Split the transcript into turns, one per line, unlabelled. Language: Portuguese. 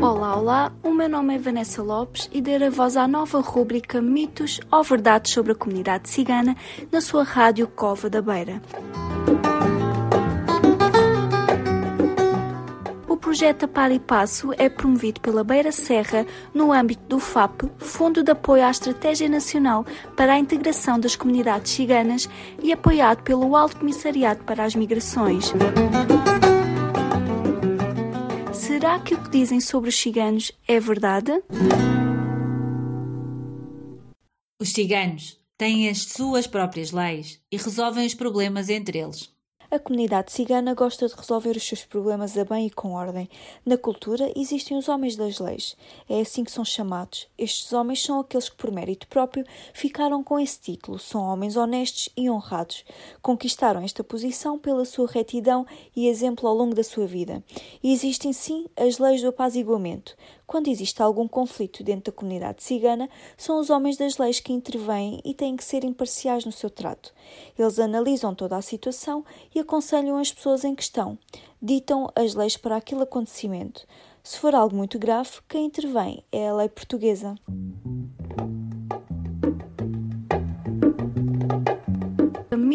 Olá, olá, o meu nome é Vanessa Lopes e darei voz à nova rúbrica Mitos ou Verdades sobre a Comunidade Cigana na sua rádio Cova da Beira. Projeto Par e Passo é promovido pela Beira Serra no âmbito do FAP, Fundo de Apoio à Estratégia Nacional para a Integração das Comunidades Ciganas e apoiado pelo Alto Comissariado para as Migrações. Será que o que dizem sobre os ciganos é verdade?
Os ciganos têm as suas próprias leis e resolvem os problemas entre eles.
A comunidade cigana gosta de resolver os seus problemas a bem e com ordem. Na cultura existem os homens das leis. É assim que são chamados. Estes homens são aqueles que, por mérito próprio, ficaram com esse título. São homens honestos e honrados. Conquistaram esta posição pela sua retidão e exemplo ao longo da sua vida. E existem sim as leis do apaziguamento. Quando existe algum conflito dentro da comunidade cigana, são os homens das leis que intervêm e têm que ser imparciais no seu trato. Eles analisam toda a situação e aconselham as pessoas em questão, ditam as leis para aquele acontecimento. Se for algo muito grave, quem intervém é a lei portuguesa.